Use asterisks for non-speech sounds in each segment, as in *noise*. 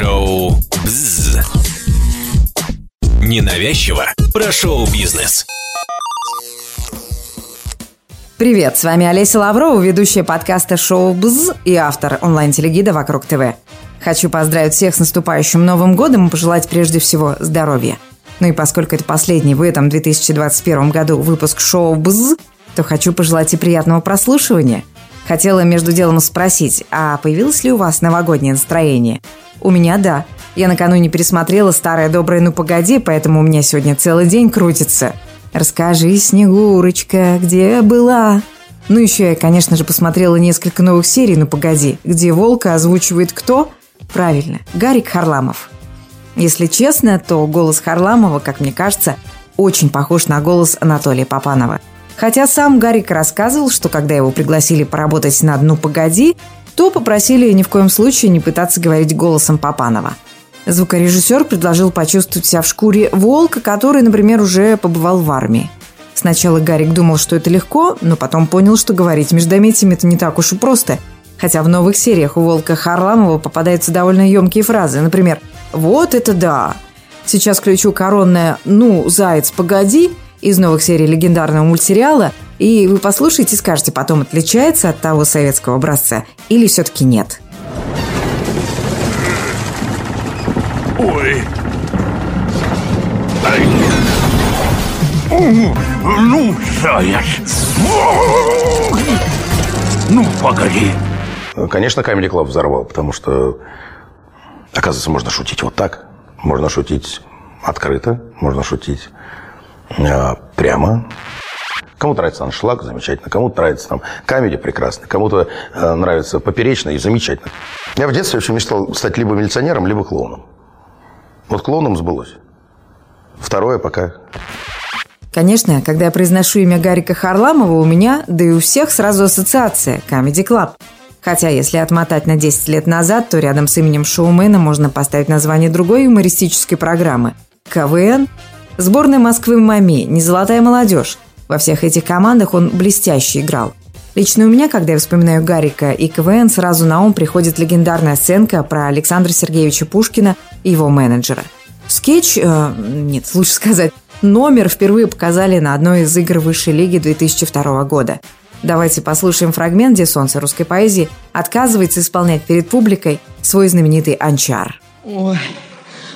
Шоу «Бзз». Ненавязчиво про шоу-бизнес. Привет, с вами Олеся Лаврова, ведущая подкаста «Шоу БЗ» и автор онлайн-телегида «Вокруг ТВ». Хочу поздравить всех с наступающим Новым годом и пожелать прежде всего здоровья. Ну и поскольку это последний в этом 2021 году выпуск шоу «БЗ», то хочу пожелать и приятного прослушивания. Хотела между делом спросить, а появилось ли у вас новогоднее настроение? У меня да. Я накануне пересмотрела старое доброе «Ну погоди», поэтому у меня сегодня целый день крутится. Расскажи, Снегурочка, где была? Ну, еще я, конечно же, посмотрела несколько новых серий «Ну погоди», где волка озвучивает кто? Правильно, Гарик Харламов. Если честно, то голос Харламова, как мне кажется, очень похож на голос Анатолия Попанова. Хотя сам Гарик рассказывал, что когда его пригласили поработать на «Ну погоди», то попросили ни в коем случае не пытаться говорить голосом Попанова. Звукорежиссер предложил почувствовать себя в шкуре волка, который, например, уже побывал в армии. Сначала Гарик думал, что это легко, но потом понял, что говорить междометиями это не так уж и просто. Хотя в новых сериях у Волка Харламова попадаются довольно емкие фразы. Например, «Вот это да!» Сейчас включу коронное «Ну, заяц, погоди!» из новых серий легендарного мультсериала, и вы послушаете и скажете потом, отличается от того советского образца или все-таки нет. Ой. Ай. Ну, заяц. Ну, погоди. Конечно, Comedy Club взорвал, потому что, оказывается, можно шутить вот так. Можно шутить открыто, можно шутить э, прямо. Кому-то нравится аншлаг, замечательно. Кому-то нравится там камеди, прекрасно. Кому-то э, нравится и замечательно. Я в детстве очень мечтал стать либо милиционером, либо клоуном. Вот клоуном сбылось. Второе пока Конечно, когда я произношу имя Гарика Харламова, у меня, да и у всех сразу ассоциация – Comedy Club. Хотя, если отмотать на 10 лет назад, то рядом с именем шоумена можно поставить название другой юмористической программы – КВН. Сборная Москвы «Мами», «Не золотая молодежь». Во всех этих командах он блестяще играл. Лично у меня, когда я вспоминаю Гарика и КВН, сразу на ум приходит легендарная сценка про Александра Сергеевича Пушкина и его менеджера. Скетч, э, нет, лучше сказать, номер впервые показали на одной из игр высшей лиги 2002 года. Давайте послушаем фрагмент, где солнце русской поэзии отказывается исполнять перед публикой свой знаменитый анчар. Ой,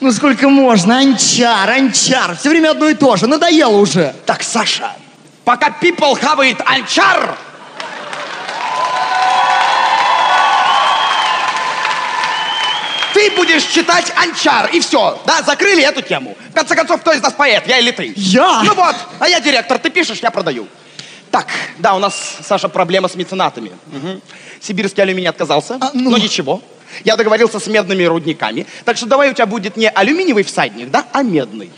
ну сколько можно? Анчар, анчар. Все время одно и то же. Надоело уже. Так, Саша, пока people хавает анчар, ты будешь читать анчар, и все. Да, закрыли эту тему. В конце концов, кто из нас поэт, я или ты? Я? Ну вот, а я директор, ты пишешь, я продаю. Так, да, у нас, Саша, проблема с меценатами. Мгм. Сибирский алюминий отказался, А, ну. но ничего. Я договорился с медными рудниками, так что давай у тебя будет не алюминиевый всадник, да, а медный.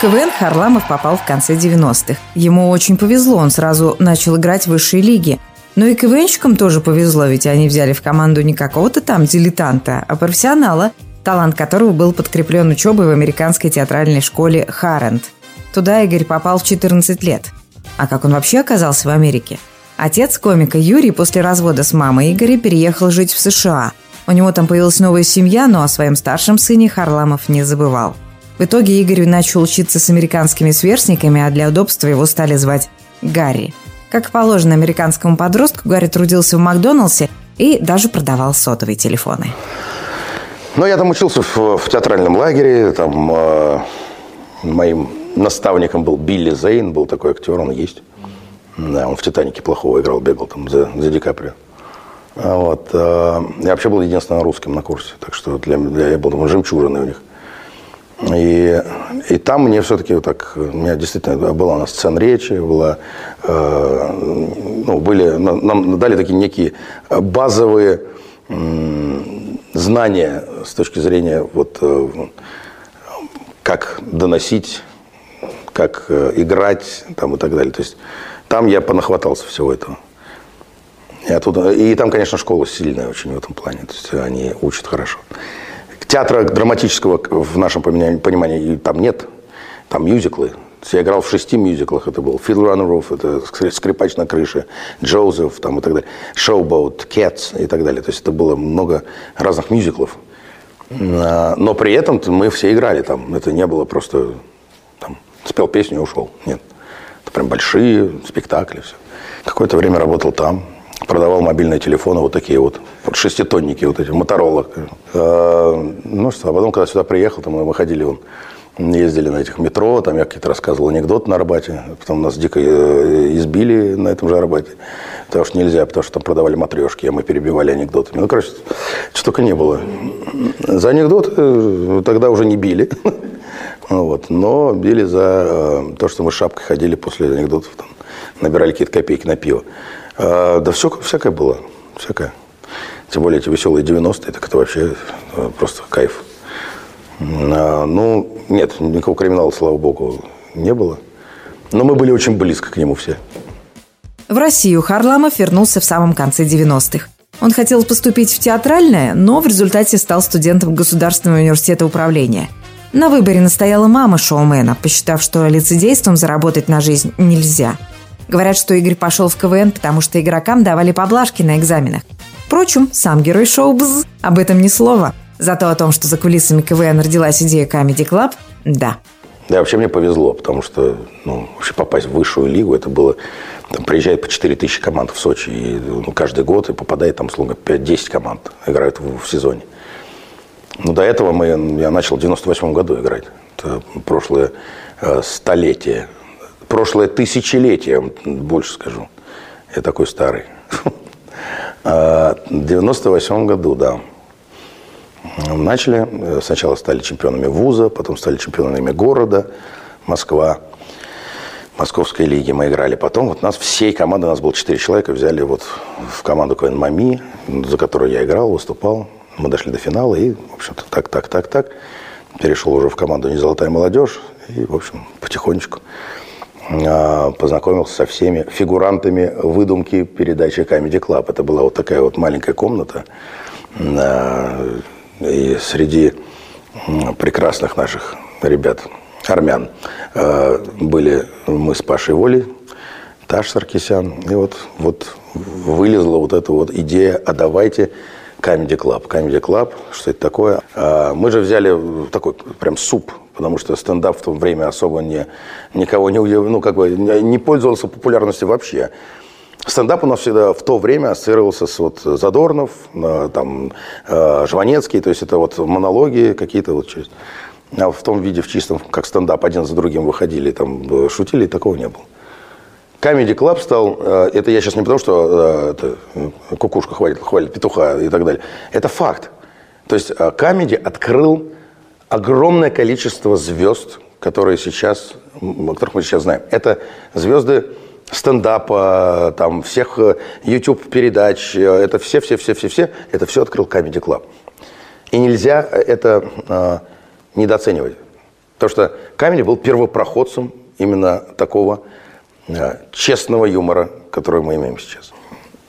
КВН Харламов попал в конце 90-х. Ему очень повезло, он сразу начал играть в высшей лиге. Но и КВНщикам тоже повезло, ведь они взяли в команду не какого-то там дилетанта, а профессионала, талант которого был подкреплен учебой в американской театральной школе Харрент. Туда Игорь попал в 14 лет. А как он вообще оказался в Америке? Отец комика Юрий после развода с мамой Игоря переехал жить в США. У него там появилась новая семья, но о своем старшем сыне Харламов не забывал. В итоге Игорь начал учиться с американскими сверстниками, а для удобства его стали звать Гарри. Как положено американскому подростку, Гарри трудился в Макдоналдсе и даже продавал сотовые телефоны. Но я там учился в, в театральном лагере. Там э, моим наставником был Билли Зейн, был такой актер, он есть. Да, он в «Титанике» плохого играл, бегал там за, за Ди Каприо. А Вот. э, я вообще был единственным русским на курсе, так что для, для я был там жемчужиной у них. И, и там мне все-таки вот так, у меня действительно была у нас сцена речи, была, э, ну, были, нам- дали такие некие базовые м, знания с точки зрения вот э, как доносить, как э, играть там, и так далее. То есть там я понахватался всего этого. И, оттуда, и там, конечно, школа сильная очень в этом плане. То есть они учат хорошо. Театра драматического в нашем понимании там нет. Там мюзиклы, Я играл в шести мюзиклах. Это был the Roof, это «Скрипач на крыше», «Джозеф» там, и так далее, «Showboat», «Cats» и так далее. То есть это было много разных мюзиклов. А, Но при этом мы все играли там. Это не было просто там, спел песню и ушел. Нет. Это прям большие спектакли. Все. Какое-то время работал там. Продавал мобильные телефоны, вот такие вот, вот шеститонники, вот эти, Моторола. Ну что, а потом, когда сюда приехал, то мы выходили, вон, ездили на этих метро, там я какие-то рассказывал анекдоты на Арбате, потом нас дико э, избили на этом же Арбате, потому что нельзя, потому что там продавали матрешки, а мы перебивали анекдотами. Ну, короче, что только не было. За анекдоты э, тогда уже не били, *laughs* вот, но били за э, то, что мы шапкой ходили после анекдотов, там, набирали какие-то копейки на пиво. А, да все, всякое было, всякое. Тем более эти веселые 90-е, так это вообще просто кайф. А, ну, нет, никакого криминала, слава богу, не было. Но мы были очень близко к нему все. В Россию Харламов вернулся в самом конце 90-х. Он хотел поступить в театральное, но в результате стал студентом Государственного университета управления. На выборе настояла мама шоумена, посчитав, что лицедейством заработать на жизнь нельзя. Говорят, что Игорь пошел в КВН, потому что игрокам давали поблажки на экзаменах. Впрочем, сам герой шоу «Бз» об этом ни слова. Зато о том, что за кулисами КВН родилась идея Comedy Club, да. Да, вообще мне повезло, потому что ну, вообще попасть в высшую лигу, это было... Там приезжает по 4 тысячи команд в Сочи, и ну, каждый год и попадает там, словно 5-10 команд играют в, в сезоне. Ну, до этого мы, я начал в 98 году играть. Это прошлое э, столетие. Прошлое тысячелетие, больше скажу. Я такой старый. *laughs* А, в 98 году, да. Начали, э, сначала стали чемпионами вуза, потом стали чемпионами города, Москва, Московской лиги мы играли. Потом вот нас всей команды, у нас было 4 человека, взяли вот в команду КВН МАМИ, за которую я играл, выступал. Мы дошли до финала и, в общем-то, так, так, так, так. Перешел уже в команду «Не золотая молодежь» и, в общем, потихонечку познакомился со всеми фигурантами выдумки передачи Comedy Club. Это была вот такая вот маленькая комната, а, и среди прекрасных наших ребят, армян, э, были мы с Пашей Волей, Таш Саркисян. И вот, вот вылезла вот эта вот идея, а давайте Comedy Club. Comedy Club, что это такое? А, мы же взяли такой прям суп, потому что стендап в то время особо не, никого не, ну, как бы не пользовался популярностью вообще. Стендап у нас всегда в то время ассоциировался с вот Задорнов, там, э, Жванецкий, то есть это вот монологи какие-то вот. А в том виде, в чистом, как стендап, один за другим выходили, там, э, шутили, такого не было. Comedy Club стал, э, это я сейчас не потому, что это, кукушка хвалит, хвалит петуха и так далее. Это факт. То есть Comedy открыл огромное количество звезд, которые сейчас, о которых мы сейчас знаем. Это звезды стендапа, там, всех э, YouTube-передач, э, это все-все-все-все-все, это все открыл Comedy Club. И нельзя это э, недооценивать. Потому что Камеди был первопроходцем именно такого э, честного юмора, который мы имеем сейчас.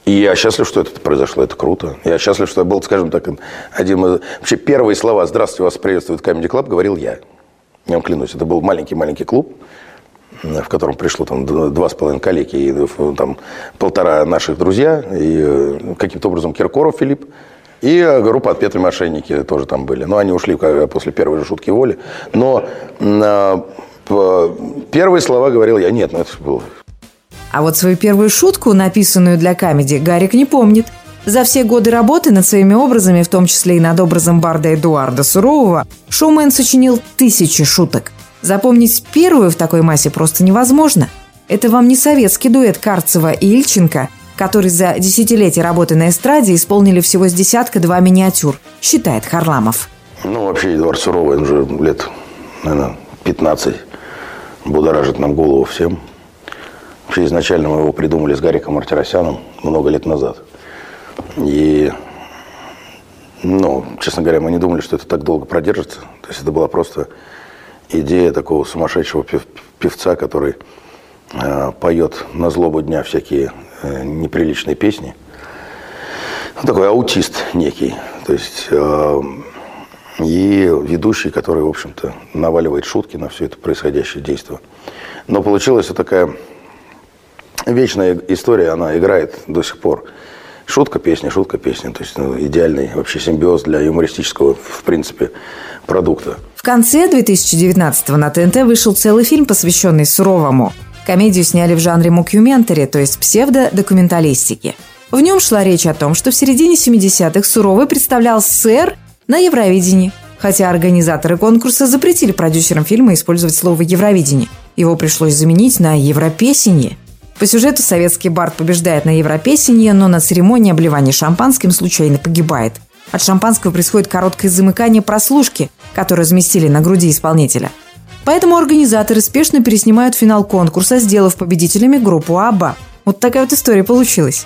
И я счастлив, что это произошло, это круто. Я счастлив, что был, скажем так, один из... Вообще первые слова «Здравствуйте, вас приветствует Comedy Club» говорил я. Я вам клянусь, это был маленький-маленький клуб, в котором пришло там два с половиной коллеги и э, там полтора наших друзья, и э, каким-то образом Киркоров Филипп, и э, группа «Отпетые мошенники» тоже там были. Но они ушли после первой же шутки воли. Но первые слова говорил я, нет, ну это было... А вот свою первую шутку, написанную для камеди, Гарик не помнит. За все годы работы над своими образами, в том числе и над образом Барда Эдуарда Сурового, шоумен сочинил тысячи шуток – Запомнить первую в такой массе просто невозможно. Это вам не советский дуэт Карцева и Ильченко, который за десятилетия работы на эстраде исполнили всего с десятка два миниатюр, считает Харламов. Ну, вообще, Эдуард Суровый, он же лет, наверное, 15 будоражит нам голову всем. Вообще, изначально мы его придумали с Гариком Мартиросяном много лет назад. И, ну, честно говоря, мы не думали, что это так долго продержится. То есть это была просто идея такого сумасшедшего певца, который э, поет на злобу дня всякие э, неприличные песни. Ну, такой аутист некий. То есть э, и ведущий, который, в общем-то, наваливает шутки на все это происходящее действие. Но получилась такая вечная история, она играет до сих пор. Шутка песня, шутка песня. То есть ну, идеальный вообще симбиоз для юмористического, в принципе, продукта. В конце 2019-го на ТНТ вышел целый фильм, посвященный Суровому. Комедию сняли в жанре мокюментари, то есть псевдодокументалистики. В нем шла речь о том, что в середине 70-х Суровый представлял СССР на Евровидении. Хотя организаторы конкурса запретили продюсерам фильма использовать слово «Евровидение». Его пришлось заменить на «Европесенье». По сюжету советский бард побеждает на Европесенье, но на церемонии обливания шампанским случайно погибает. От шампанского происходит короткое замыкание прослушки, которое разместили на груди исполнителя. Поэтому организаторы спешно переснимают финал конкурса, сделав победителями группу Аба. Вот такая вот история получилась.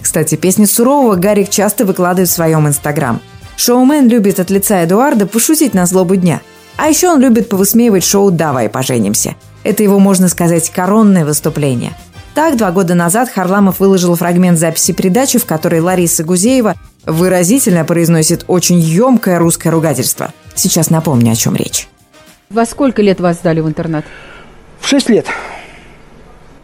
Кстати, песни Сурового Гарик часто выкладывает в своем инстаграм. Шоумен любит от лица Эдуарда пошутить на злобу дня. А еще он любит повысмеивать шоу «Давай поженимся». Это его, можно сказать, коронное выступление – так, два года назад Харламов выложил фрагмент записи передачи, в которой Лариса Гузеева выразительно произносит очень емкое русское ругательство. Сейчас напомню, о чем речь. Во сколько лет вас сдали в интернат? В шесть лет.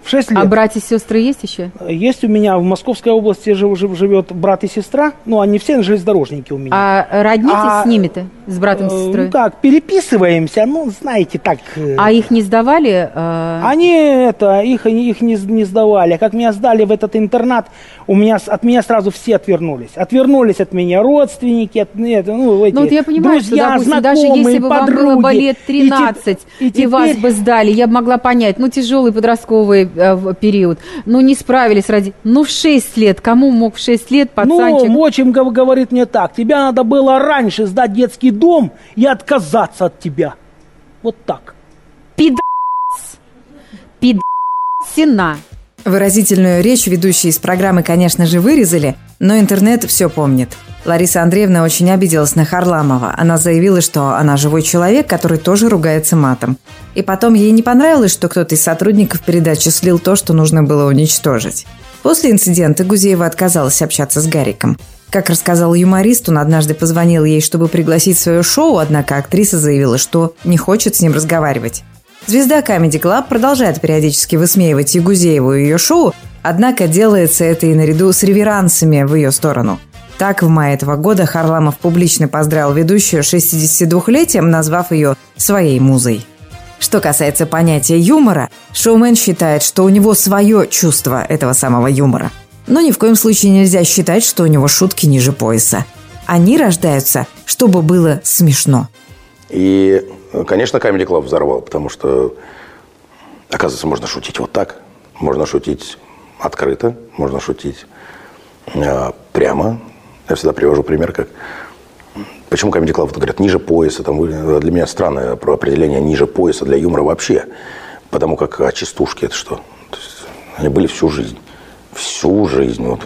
В 6 лет. А братья и сестры есть еще? Есть у меня в Московской области жив, жив, живет брат и сестра. Ну, они все железнодорожники у меня. А роднитесь а, с ними-то, с братом и э, сестрой? Ну, так, переписываемся, ну, знаете, так. Э. А их не сдавали? Э... Они, это, их, их не, не сдавали. А как меня сдали в этот интернат, у меня, от меня сразу все отвернулись. Отвернулись от меня родственники, от, нет, ну, эти, Ну, вот я понимаю, друзья, что, допустим, даже если бы подруги, вам было бы лет 13, и, и, и, теперь... вас бы сдали, я бы могла понять, ну, тяжелый подростковый э, период. Ну, не справились ради... Ну, в 6 лет. Кому мог в 6 лет пацанчик... Ну, отчим говорит мне так. Тебя надо было раньше сдать детский дом и отказаться от тебя. Вот так. Пидас. Пидасина. Выразительную речь ведущие из программы, конечно же, вырезали, но интернет все помнит. Лариса Андреевна очень обиделась на Харламова. Она заявила, что она живой человек, который тоже ругается матом. И потом ей не понравилось, что кто-то из сотрудников передачи слил то, что нужно было уничтожить. После инцидента Гузеева отказалась общаться с Гариком. Как рассказал юморист, он однажды позвонил ей, чтобы пригласить в свое шоу, однако актриса заявила, что не хочет с ним разговаривать. Звезда Comedy Club продолжает периодически высмеивать и Гузееву и ее шоу, однако делается это и наряду с реверансами в ее сторону. Так, в мае этого года Харламов публично поздравил ведущую 62-летием, назвав ее своей музой. Что касается понятия юмора, шоумен считает, что у него свое чувство этого самого юмора. Но ни в коем случае нельзя считать, что у него шутки ниже пояса. Они рождаются, чтобы было смешно. И Конечно, Comedy Club взорвал, потому что, оказывается, можно шутить вот так. Можно шутить открыто, можно шутить э, прямо. Я всегда привожу пример, как Почему Comedy Club говорят ниже пояса? Там, для меня странное определение ниже пояса для юмора вообще. Потому как а частушки это что? они были всю жизнь. Всю жизнь. Вот.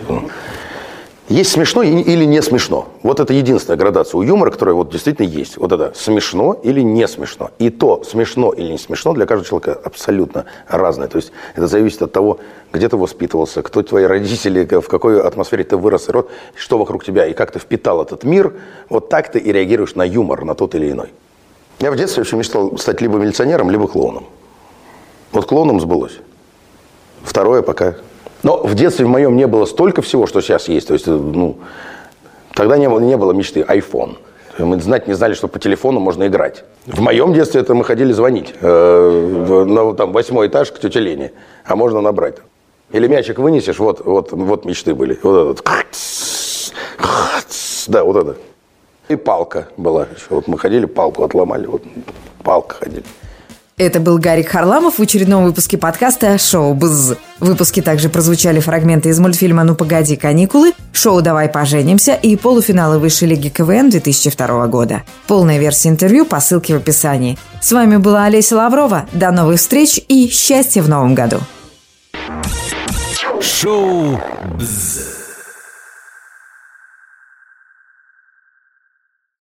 Есть смешно или не смешно. Вот это единственная градация у юмора, которая вот действительно есть. Вот это смешно или не смешно. И то, смешно или не смешно, для каждого человека абсолютно разное. То есть это зависит от того, где ты воспитывался, кто твои родители, в какой атмосфере ты вырос, и род, что вокруг тебя, и как ты впитал этот мир. Вот так ты и реагируешь на юмор, на тот или иной. Я в детстве очень мечтал стать либо милиционером, либо клоуном. Вот клоуном сбылось. Второе пока но в детстве в моем не было столько всего, что сейчас есть. То есть, ну, тогда не было, не было мечты iPhone. Мы знать не знали, что по телефону можно играть. В моем детстве это мы ходили звонить э, на там, восьмой этаж к тете Лене, а можно набрать. Или мячик вынесешь, вот, вот, вот мечты были. Вот этот. Да, вот это. И палка была еще. Вот мы ходили, палку отломали, вот палка ходили. Это был Гарик Харламов в очередном выпуске подкаста «Шоу Бз». В выпуске также прозвучали фрагменты из мультфильма «Ну погоди, каникулы», шоу «Давай поженимся» и полуфиналы Высшей лиги КВН 2002 года. Полная версия интервью по ссылке в описании. С вами была Олеся Лаврова. До новых встреч и счастья в новом году. Шоу «Бз».